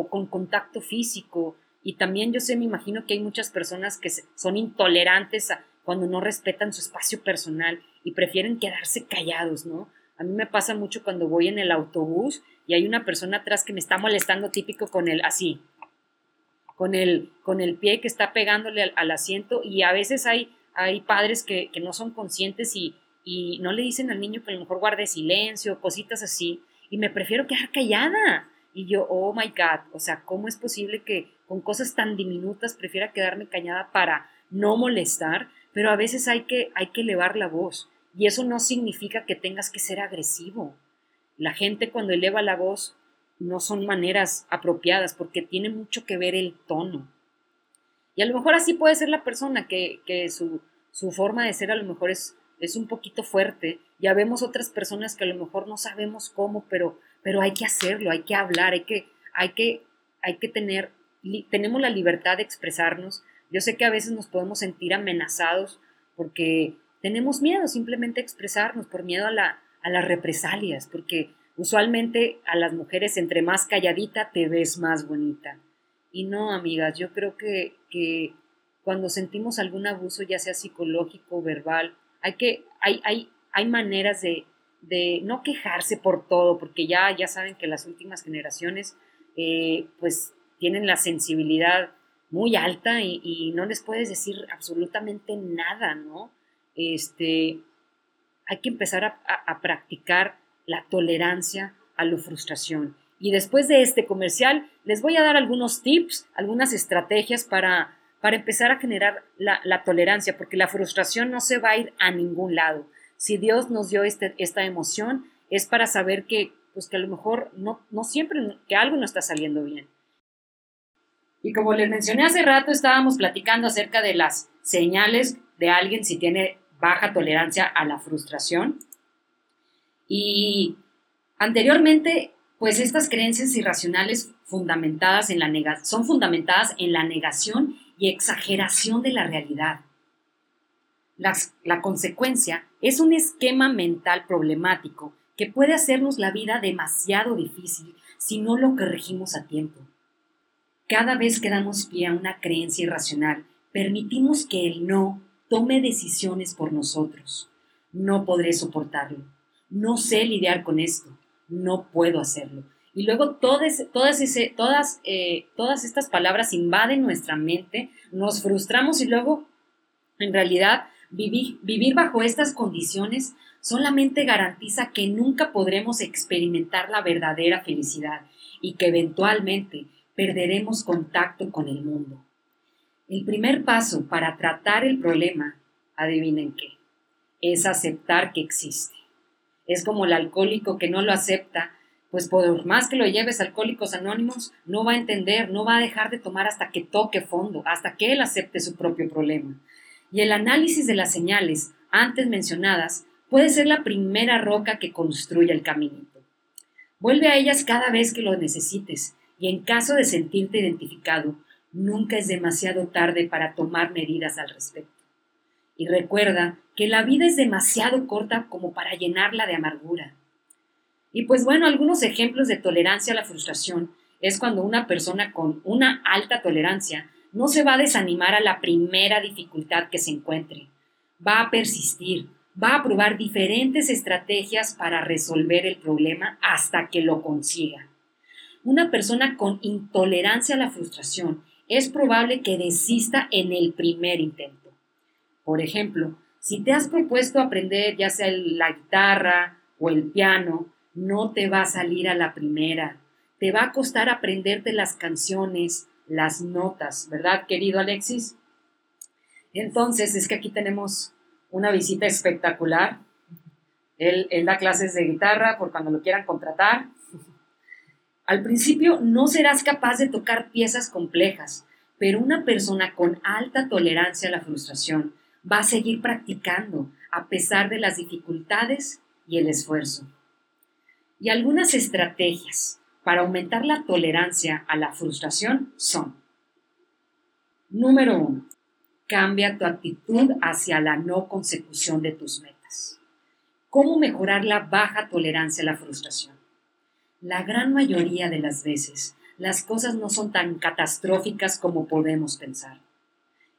A: con contacto físico. Y también yo sé, me imagino que hay muchas personas que son intolerantes cuando no respetan su espacio personal y prefieren quedarse callados, ¿no? A mí me pasa mucho cuando voy en el autobús y hay una persona atrás que me está molestando típico con el así, con el, con el pie que está pegándole al, asiento y a veces hay, hay padres que, que no son conscientes y, y no le dicen al niño que a lo mejor guarde silencio, cositas así, y me prefiero quedar callada. Y yo, oh my God, o sea, ¿cómo es posible que con cosas tan diminutas prefiera quedarme callada para no molestar? Pero a veces hay que, hay que elevar la voz y eso no significa que tengas que ser agresivo. La gente cuando eleva la voz no son maneras apropiadas porque tiene mucho que ver el tono. Y a lo mejor así puede ser la persona que, que su, su forma de ser a lo mejor es es un poquito fuerte. Ya vemos otras personas que a lo mejor no sabemos cómo, pero, pero hay que hacerlo, hay que hablar, hay que, hay que, hay que tener, tenemos la libertad de expresarnos. Yo sé que a veces nos podemos sentir amenazados porque tenemos miedo simplemente a expresarnos, por miedo a, la, a las represalias, porque usualmente a las mujeres entre más calladita te ves más bonita. Y no, amigas, yo creo que, que cuando sentimos algún abuso, ya sea psicológico, verbal, hay que, hay, hay, hay maneras de, de, no quejarse por todo, porque ya, ya saben que las últimas generaciones eh, pues tienen la sensibilidad muy alta y, no les puedes decir absolutamente nada, ¿no? Este, hay que empezar a, a, practicar la tolerancia a la frustración. Y después de este comercial, les voy a dar algunos tips, algunas estrategias para para empezar a generar la, tolerancia, porque la frustración no se va a ir a ningún lado. Si Dios nos dio este, esta emoción, es para saber que, pues que a lo mejor no, no siempre, que algo no está saliendo bien. Y como les mencioné hace rato, estábamos platicando acerca de las señales de alguien si tiene baja tolerancia a la frustración. Y anteriormente, pues estas creencias irracionales fundamentadas en la son fundamentadas en la negación y exageración de la realidad. La, consecuencia es un esquema mental problemático que puede hacernos la vida demasiado difícil si no lo corregimos a tiempo. Cada vez que damos pie a una creencia irracional, permitimos que el no tome decisiones por nosotros. No podré soportarlo. No sé lidiar con esto. No puedo hacerlo. Y luego todas, todas, todas, eh, todas estas palabras invaden nuestra mente, nos frustramos y luego, en realidad, vivir, vivir bajo estas condiciones solamente garantiza que nunca podremos experimentar la verdadera felicidad y que eventualmente perderemos contacto con el mundo. El primer paso para tratar el problema, adivinen qué, es aceptar que existe. Es como el alcohólico que no lo acepta pues por más que lo lleves Alcohólicos Anónimos, no va a entender, no va a dejar de tomar hasta que toque fondo, hasta que él acepte su propio problema. Y el análisis de las señales antes mencionadas puede ser la primera roca que construye el caminito. Vuelve a ellas cada vez que lo necesites y en caso de sentirte identificado, nunca es demasiado tarde para tomar medidas al respecto. Y recuerda que la vida es demasiado corta como para llenarla de amargura. Y pues bueno, algunos ejemplos de tolerancia a la frustración es cuando una persona con una alta tolerancia no se va a desanimar a la primera dificultad que se encuentre. Va a persistir, va a probar diferentes estrategias para resolver el problema hasta que lo consiga. Una persona con intolerancia a la frustración es probable que desista en el primer intento. Por ejemplo, si te has propuesto aprender ya sea la guitarra o el piano, no te va a salir a la primera. Te va a costar aprenderte las canciones, las notas, ¿verdad, querido Alexis? Entonces, es que aquí tenemos una visita espectacular. Él, da clases de guitarra por cuando lo quieran contratar. Al principio no serás capaz de tocar piezas complejas, pero una persona con alta tolerancia a la frustración va a seguir practicando a pesar de las dificultades y el esfuerzo. Y algunas estrategias para aumentar la tolerancia a la frustración son, número uno, Cambia tu actitud hacia la no consecución de tus metas. ¿Cómo mejorar la baja tolerancia a la frustración? La gran mayoría de las veces, las cosas no son tan catastróficas como podemos pensar.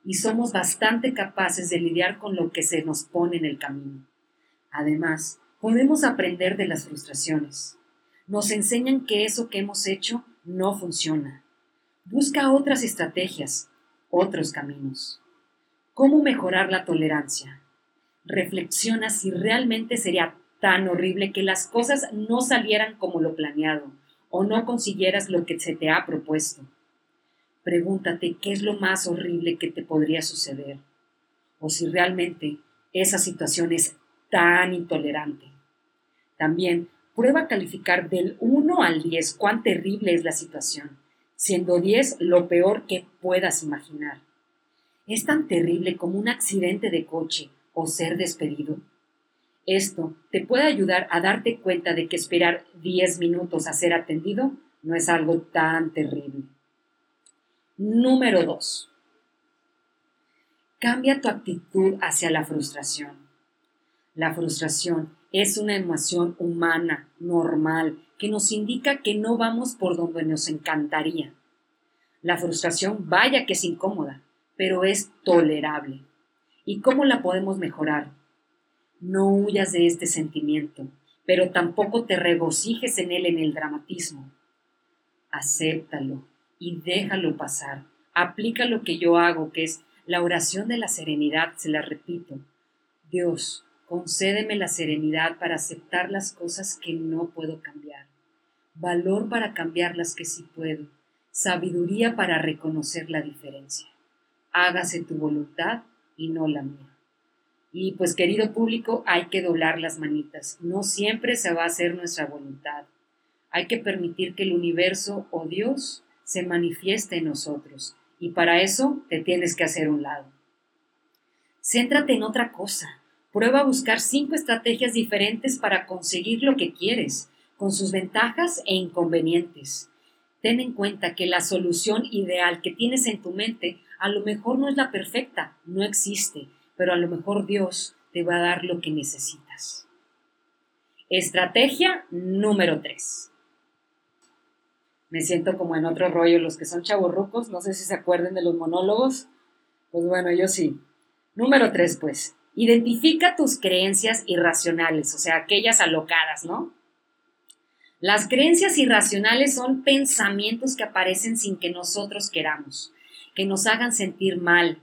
A: Y somos bastante capaces de lidiar con lo que se nos pone en el camino. Además, podemos aprender de las frustraciones. Nos enseñan que eso que hemos hecho no funciona. Busca otras estrategias, otros caminos. ¿Cómo mejorar la tolerancia? Reflexiona si realmente sería tan horrible que las cosas no salieran como lo planeado o no consiguieras lo que se te ha propuesto. Pregúntate qué es lo más horrible que te podría suceder o si realmente esa situación es tan intolerante. También prueba a calificar del 1 al 10 cuán terrible es la situación, siendo 10 lo peor que puedas imaginar. ¿Es tan terrible como un accidente de coche o ser despedido? Esto te puede ayudar a darte cuenta de que esperar 10 minutos a ser atendido no es algo tan terrible. Número 2. Cambia tu actitud hacia la frustración. La frustración es una emoción humana, normal, que nos indica que no vamos por donde nos encantaría. La frustración vaya que es incómoda, pero es tolerable. ¿Y cómo la podemos mejorar? No huyas de este sentimiento, pero tampoco te regocijes en él en el dramatismo. Acéptalo y déjalo pasar. Aplica lo que yo hago, que es la oración de la serenidad, se la repito. Dios, concédeme la serenidad para aceptar las cosas que no puedo cambiar, valor para cambiar las que sí puedo, sabiduría para reconocer la diferencia hágase tu voluntad y no la mía. Y pues querido público, hay que doblar las manitas. No siempre se va a hacer nuestra voluntad. Hay que permitir que el universo o Dios se manifieste en nosotros. Y para eso te tienes que hacer un lado. Céntrate en otra cosa. Prueba a buscar cinco estrategias diferentes para conseguir lo que quieres, con sus ventajas e inconvenientes. Ten en cuenta que la solución ideal que tienes en tu mente a lo mejor no es la perfecta, no existe, pero a lo mejor Dios te va a dar lo que necesitas. Estrategia número 3. Me siento como en otro rollo, los que son chavorrucos, no sé si se acuerden de los monólogos. Pues bueno, yo sí. Número 3, pues. Identifica tus creencias irracionales, o sea, aquellas alocadas, ¿no? Las creencias irracionales son pensamientos que aparecen sin que nosotros queramos que nos hagan sentir mal,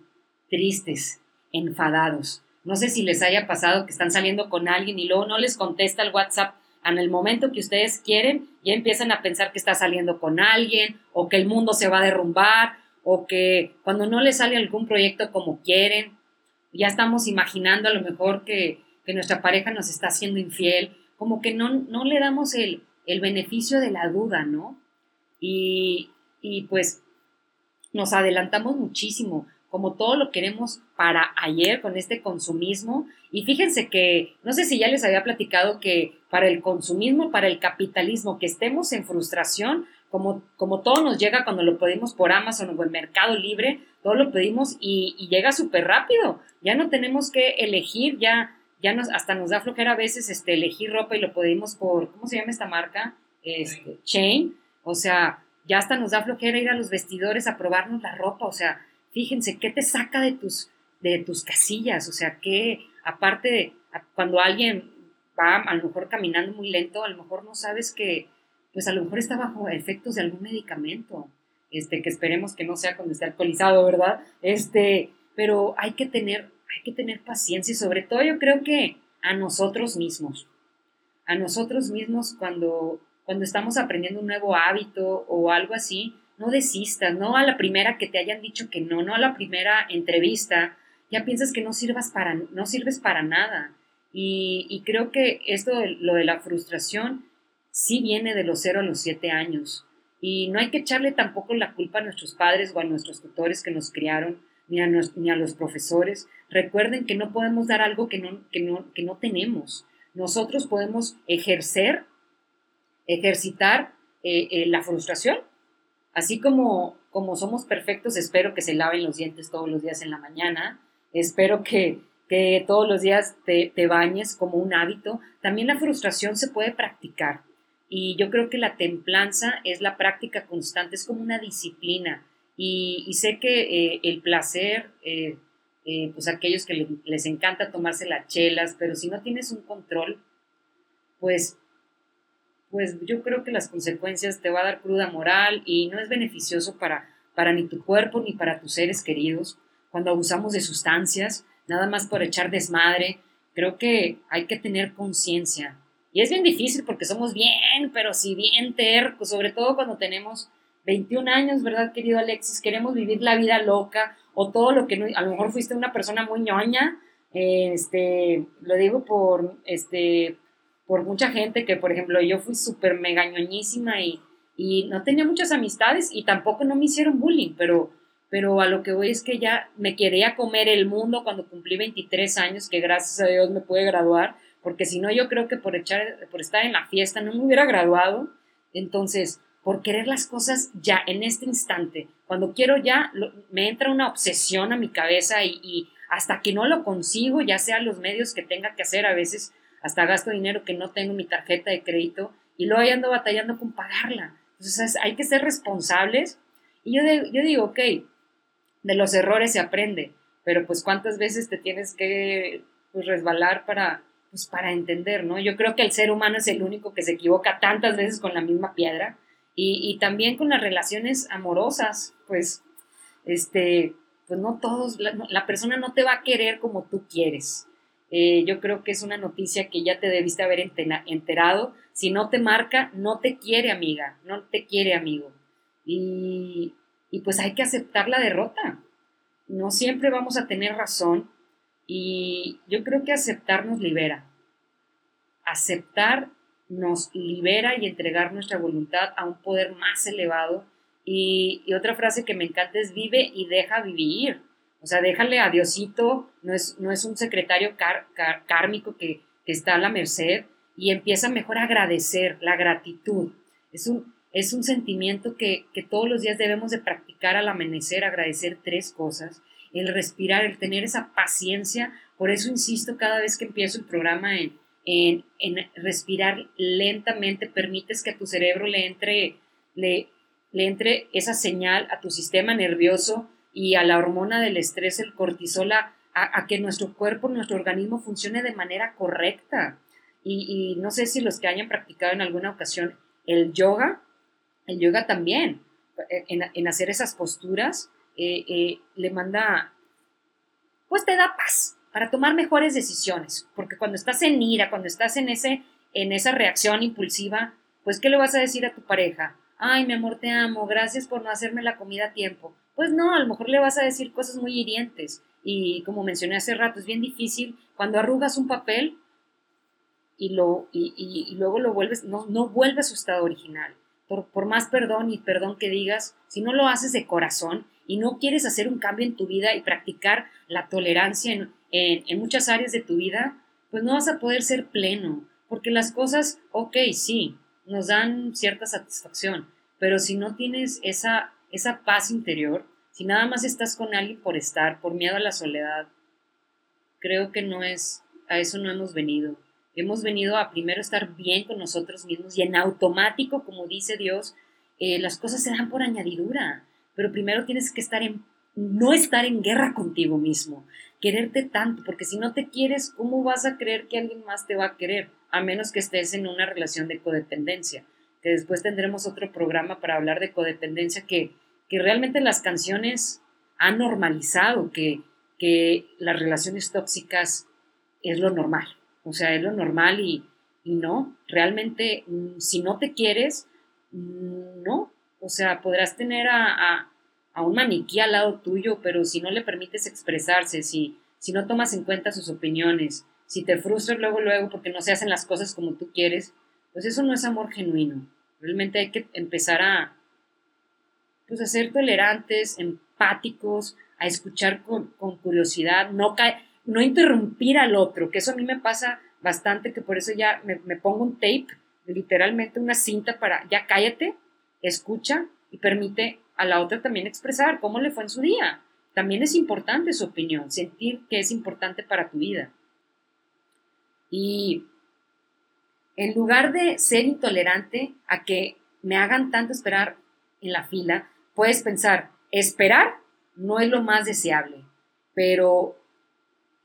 A: tristes, enfadados. No sé si les haya pasado que están saliendo con alguien y luego no les contesta el WhatsApp en el momento que ustedes quieren, ya empiezan a pensar que está saliendo con alguien o que el mundo se va a derrumbar o que cuando no les sale algún proyecto como quieren, ya estamos imaginando a lo mejor que, nuestra pareja nos está haciendo infiel, como que no, no le damos el, el beneficio de la duda, ¿no? Y, y pues nos adelantamos muchísimo, como todo lo queremos para ayer con este consumismo. Y fíjense que, no sé si ya les había platicado que para el consumismo, para el capitalismo, que estemos en frustración, como, como todo nos llega cuando lo pedimos por Amazon o en Mercado Libre, todo lo pedimos y, llega súper rápido. Ya no tenemos que elegir, ya, ya nos, hasta nos da flojera a veces este, elegir ropa y lo pedimos por, ¿cómo se llama esta marca? Este, Chain. O sea, ya hasta nos da flojera ir a los vestidores a probarnos la ropa, o sea, fíjense, ¿qué te saca de tus, de tus casillas? O sea, que aparte, cuando alguien va a lo mejor caminando muy lento, a lo mejor no sabes que, pues a lo mejor está bajo efectos de algún medicamento, este, que esperemos que no sea cuando esté alcoholizado, ¿verdad? Este, pero hay que tener, hay que tener paciencia y sobre todo yo creo que a nosotros mismos, a nosotros mismos cuando, cuando estamos aprendiendo un nuevo hábito o algo así, no desistas, no a la primera que te hayan dicho que no, no a la primera entrevista, ya piensas que no, sirvas para, no sirves para nada. Y, creo que esto, lo de la frustración, sí viene de los 0 a los 7 años. Y no hay que echarle tampoco la culpa a nuestros padres o a nuestros tutores que nos criaron, ni a, los profesores. Recuerden que no podemos dar algo que no, que no, que no tenemos. Nosotros podemos ejercer, ejercitar eh, eh, la frustración. Así como, como somos perfectos, espero que se laven los dientes todos los días en la mañana. Espero que, que todos los días te, te, bañes como un hábito. También la frustración se puede practicar. Y yo creo que la templanza es la práctica constante, es como una disciplina. Y, sé que eh, el placer, eh, eh, pues aquellos que les encanta tomarse las chelas, pero si no tienes un control, pues, pues yo creo que las consecuencias te va a dar cruda moral y no es beneficioso para, para ni tu cuerpo ni para tus seres queridos. Cuando abusamos de sustancias, nada más por echar desmadre, creo que hay que tener conciencia. Y es bien difícil porque somos bien, pero si bien tercos, sobre todo cuando tenemos 21 años, ¿verdad, querido Alexis? Queremos vivir la vida loca o todo lo que no, a lo mejor fuiste una persona muy ñoña, este, lo digo por, este, por mucha gente que, por ejemplo, yo fui súper mega ñoñísima y, y no tenía muchas amistades y tampoco no me hicieron bullying, pero, pero a lo que voy es que ya me quería comer el mundo cuando cumplí 23 años, que gracias a Dios me pude graduar, porque si no yo creo que por, estar en la fiesta no me hubiera graduado. Entonces, por querer las cosas ya, en este instante. Cuando quiero ya, me entra una obsesión a mi cabeza y, hasta que no lo consigo, ya sea los medios que tenga que hacer, a veces hasta gasto dinero que no tengo mi tarjeta de crédito y luego ahí ando batallando con pagarla. Entonces hay que ser responsables. Y yo, yo digo, ok, de los errores se aprende, pero pues cuántas veces te tienes que pues, resbalar para, pues, para entender, ¿no? Yo creo que el ser humano es el único que se equivoca tantas veces con la misma piedra y, también con las relaciones amorosas, pues, este, pues no todos, la, persona no te va a querer como tú quieres. Eh, yo creo que es una noticia que ya te debiste haber enterado. Si no te marca, no te quiere amiga, no te quiere amigo. Y, y pues hay que aceptar la derrota. No siempre vamos a tener razón y yo creo que aceptar nos libera. Aceptar nos libera y entregar nuestra voluntad a un poder más elevado. Y, otra frase que me encanta es vive y deja vivir. O sea, déjale a Diosito, no es, no es un secretario kármico que, está a la merced y empieza mejor a agradecer, la gratitud. Es un, es un sentimiento que, que todos los días debemos de practicar al amanecer, agradecer tres cosas, el respirar, el tener esa paciencia. Por eso insisto cada vez que empiezo el programa en, en, respirar lentamente, permites que a tu cerebro le entre, le, le entre esa señal a tu sistema nervioso y a la hormona del estrés, el cortisol, a, que nuestro cuerpo, nuestro organismo funcione de manera correcta. Y, no sé si los que hayan practicado en alguna ocasión el yoga, el yoga también, en, hacer esas posturas, eh, eh, le manda, pues te da paz, para tomar mejores decisiones, porque cuando estás en ira, cuando estás en, ese, en esa reacción impulsiva, pues ¿qué le vas a decir a tu pareja? Ay, mi amor, te amo, gracias por no hacerme la comida a tiempo. Pues no, a lo mejor le vas a decir cosas muy hirientes. Y como mencioné hace rato, es bien difícil cuando arrugas un papel y, lo, y, luego lo vuelves, no, no vuelve a su estado original. Por, por, más perdón y perdón que digas, si no lo haces de corazón y no quieres hacer un cambio en tu vida y practicar la tolerancia en, en, muchas áreas de tu vida, pues no vas a poder ser pleno, porque las cosas, ok, sí, nos dan cierta satisfacción, pero si no tienes esa, esa paz interior, si nada más estás con alguien por estar, por miedo a la soledad, creo que no es, a eso no hemos venido. Hemos venido a primero estar bien con nosotros mismos y en automático, como dice Dios, eh, las cosas se dan por añadidura, pero primero tienes que estar en no estar en guerra contigo mismo, quererte tanto, porque si no te quieres, ¿cómo vas a creer que alguien más te va a querer? A menos que estés en una relación de codependencia, que después tendremos otro programa para hablar de codependencia, que, que realmente las canciones han normalizado que, que las relaciones tóxicas es lo normal, o sea, es lo normal y, y no, realmente mm, si no te quieres, mm, no, o sea, podrás tener a a un maniquí al lado tuyo, pero si no le permites expresarse, si, si no tomas en cuenta sus opiniones, si te frustras luego, luego porque no se hacen las cosas como tú quieres, pues eso no es amor genuino. Realmente hay que empezar a, pues, a ser tolerantes, empáticos, a escuchar con, curiosidad, no, no interrumpir al otro, que eso a mí me pasa bastante, que por eso ya me, me pongo un tape, literalmente una cinta para, ya cállate, escucha y permite a la otra también expresar cómo le fue en su día. También es importante su opinión, sentir que es importante para tu vida. Y en lugar de ser intolerante a que me hagan tanto esperar en la fila, puedes pensar, esperar no es lo más deseable, pero,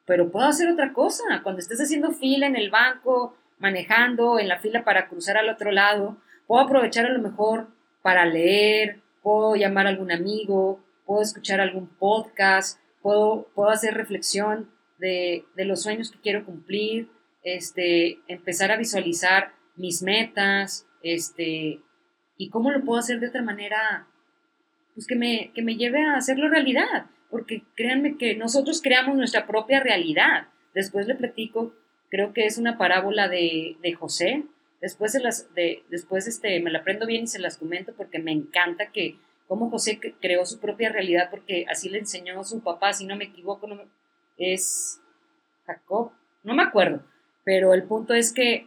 A: pero puedo hacer otra cosa. Cuando estés haciendo fila en el banco, manejando, en la fila para cruzar al otro lado, puedo aprovechar a lo mejor para leer, puedo llamar a algún amigo, puedo escuchar algún podcast, puedo, puedo hacer reflexión de, los sueños que quiero cumplir, este, empezar a visualizar mis metas, este, y cómo lo puedo hacer de otra manera, pues que me, que me lleve a hacerlo realidad, porque créanme que nosotros creamos nuestra propia realidad. Después le platico, creo que es una parábola de, de José, Después, las, de, después este, me la aprendo bien y se las comento porque me encanta que cómo José creó su propia realidad porque así le enseñó su papá, si no me equivoco, es Jacob, no me acuerdo, pero el punto es que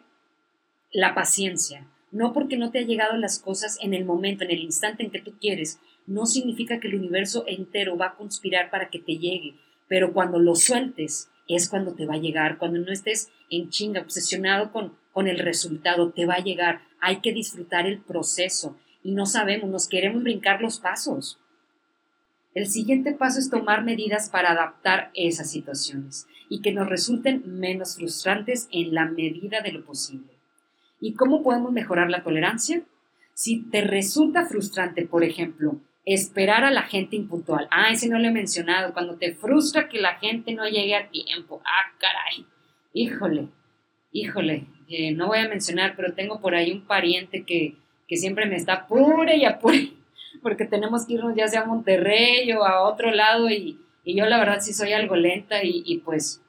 A: la paciencia, no porque no te ha llegado las cosas en el momento, en el instante en que tú quieres, no significa que el universo entero va a conspirar para que te llegue, pero cuando lo sueltes es cuando te va a llegar, cuando no estés en chinga, obsesionado con con el resultado, te va a llegar. Hay que disfrutar el proceso y no sabemos, nos queremos brincar los pasos. El siguiente paso es tomar medidas para adaptar esas situaciones y que nos resulten menos frustrantes en la medida de lo posible. ¿Y cómo podemos mejorar la tolerancia? Si te resulta frustrante, por ejemplo, esperar a la gente impuntual. Ah, ese no lo he mencionado. Cuando te frustra que la gente no llegue a tiempo. Ah, caray. Híjole, híjole, eh, no voy a mencionar, pero tengo por ahí un pariente que, siempre me está apure y apure, porque tenemos que irnos ya sea a Monterrey o a otro lado y, yo la verdad sí soy algo lenta y, pues,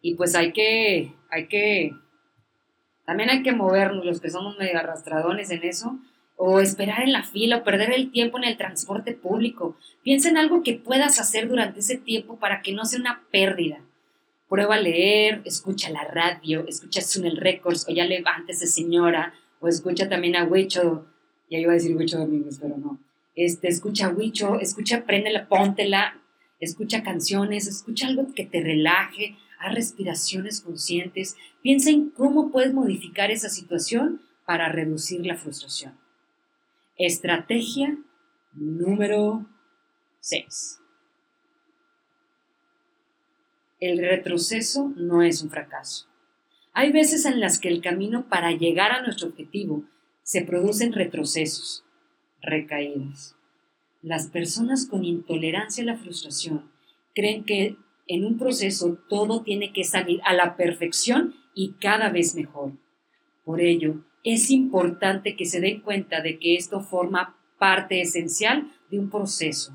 A: y pues hay que, hay que, también hay que movernos los que somos medio arrastradones en eso, o esperar en la fila o perder el tiempo en el transporte público. Piensa en algo que puedas hacer durante ese tiempo para que no sea una pérdida prueba a leer, escucha la radio, escucha Sunel Records, o ya levántese señora, o escucha también a Huicho, ya iba a decir Huicho Domingos, pero no. Este, escucha a Huicho, escucha, préndela, póntela, escucha canciones, escucha algo que te relaje, haz respiraciones conscientes, piensa en cómo puedes modificar esa situación para reducir la frustración. Estrategia número 6 el retroceso no es un fracaso. Hay veces en las que el camino para llegar a nuestro objetivo se producen retrocesos, recaídas. Las personas con intolerancia a la frustración creen que en un proceso todo tiene que salir a la perfección y cada vez mejor. Por ello, es importante que se den cuenta de que esto forma parte esencial de un proceso.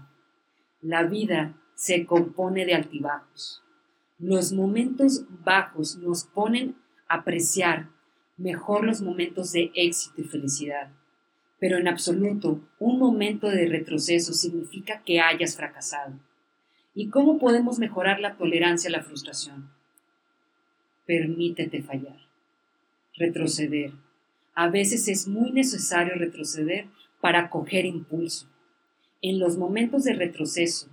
A: La vida se compone de altibajos. Los momentos bajos nos ponen a apreciar mejor los momentos de éxito y felicidad. Pero en absoluto, un momento de retroceso significa que hayas fracasado. ¿Y cómo podemos mejorar la tolerancia a la frustración? Permítete fallar, retroceder. A veces es muy necesario retroceder para coger impulso. En los momentos de retroceso,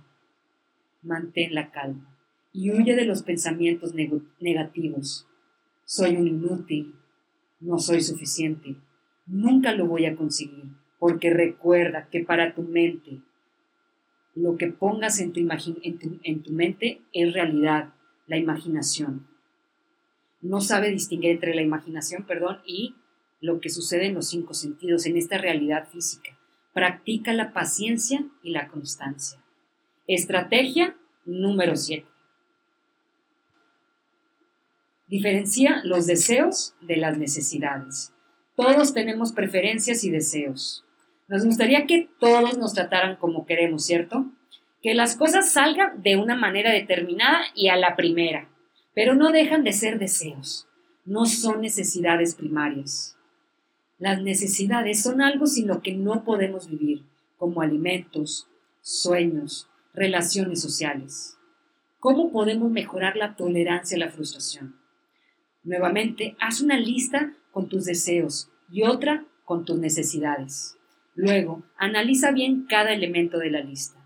A: mantén la calma y huye de los pensamientos negativos. Soy un inútil, no soy suficiente, nunca lo voy a conseguir, porque recuerda que para tu mente Lo que pongas en tu, en tu mente es realidad, la imaginación. No sabe distinguir entre la imaginación, perdón, y lo que sucede en los cinco sentidos, en esta realidad física. Practica la paciencia y la constancia. Estrategia número 7. Diferencia los deseos de las necesidades. Todos tenemos preferencias y deseos. Nos gustaría que todos nos trataran como queremos, ¿cierto? Que las cosas salgan de una manera determinada y a la primera, pero no dejan de ser deseos, no son necesidades primarias. Las necesidades son algo sin lo que no podemos vivir, como alimentos, sueños, relaciones sociales. ¿Cómo podemos mejorar la tolerancia a la frustración? Nuevamente, haz una lista con tus deseos y otra con tus necesidades. Luego, analiza bien cada elemento de la lista.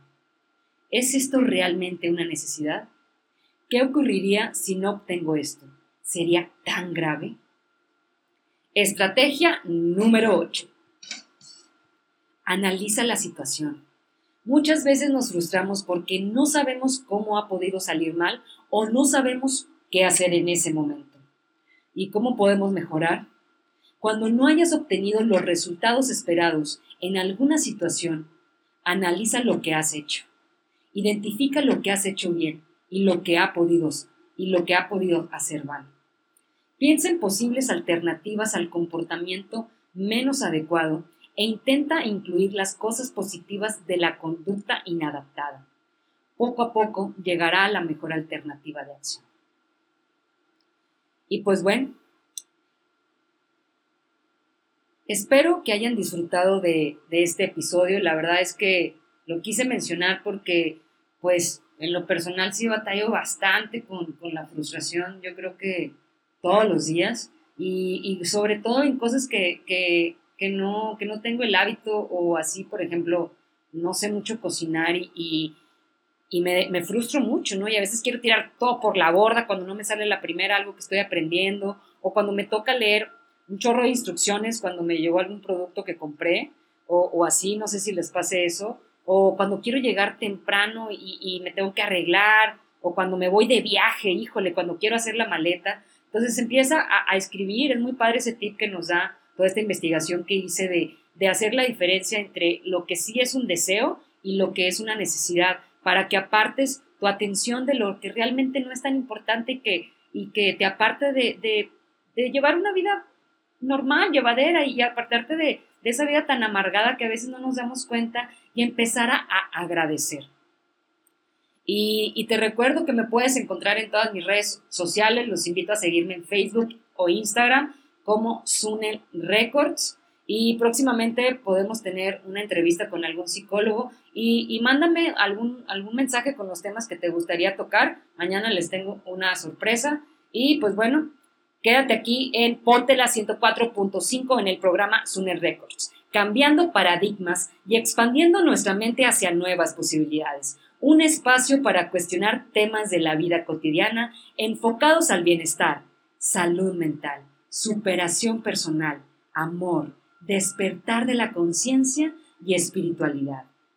A: ¿Es esto realmente una necesidad? ¿Qué ocurriría si no obtengo esto? ¿Sería tan grave? Estrategia número 8. Analiza la situación. Muchas veces nos frustramos porque no sabemos cómo ha podido salir mal o no sabemos qué hacer en ese momento. ¿Y cómo podemos mejorar? Cuando no hayas obtenido los resultados esperados en alguna situación, analiza lo que has hecho. Identifica lo que has hecho bien y lo que ha podido y lo que ha podido hacer mal. Piensa en posibles alternativas al comportamiento menos adecuado e intenta incluir las cosas positivas de la conducta inadaptada. Poco a poco llegará a la mejor alternativa de acción. Y pues bueno, espero que hayan disfrutado de, este episodio. La verdad es que lo quise mencionar porque, pues, en lo personal sí batallo bastante con, la frustración. Yo creo que todos los días y, sobre todo en cosas que, no, que no tengo el hábito o así, por ejemplo, no sé mucho cocinar y y me, me, frustro mucho, ¿no? Y a veces quiero tirar todo por la borda cuando no me sale la primera algo que estoy aprendiendo o cuando me toca leer un chorro de instrucciones cuando me llegó algún producto que compré o, o así, no sé si les pase eso, o cuando quiero llegar temprano y, y, me tengo que arreglar, o cuando me voy de viaje, híjole, cuando quiero hacer la maleta. Entonces empieza a, a escribir, es muy padre ese tip que nos da toda esta investigación que hice de, de hacer la diferencia entre lo que sí es un deseo y lo que es una necesidad para que apartes tu atención de lo que realmente no es tan importante y que, y que te aparte de, llevar una vida normal, llevadera y apartarte de, esa vida tan amargada que a veces no nos damos cuenta y empezar a, agradecer. Y, y, te recuerdo que me puedes encontrar en todas mis redes sociales, los invito a seguirme en Facebook o Instagram como Sunel Records y próximamente podemos tener una entrevista con algún psicólogo y, mándame algún, algún mensaje con los temas que te gustaría tocar. Mañana les tengo una sorpresa y pues bueno, quédate aquí en Ponte la 104.5 en el programa Suner Records, cambiando paradigmas y expandiendo nuestra mente hacia nuevas posibilidades. Un espacio para cuestionar temas de la vida cotidiana enfocados al bienestar, salud mental, superación personal, amor, despertar de la conciencia y espiritualidad.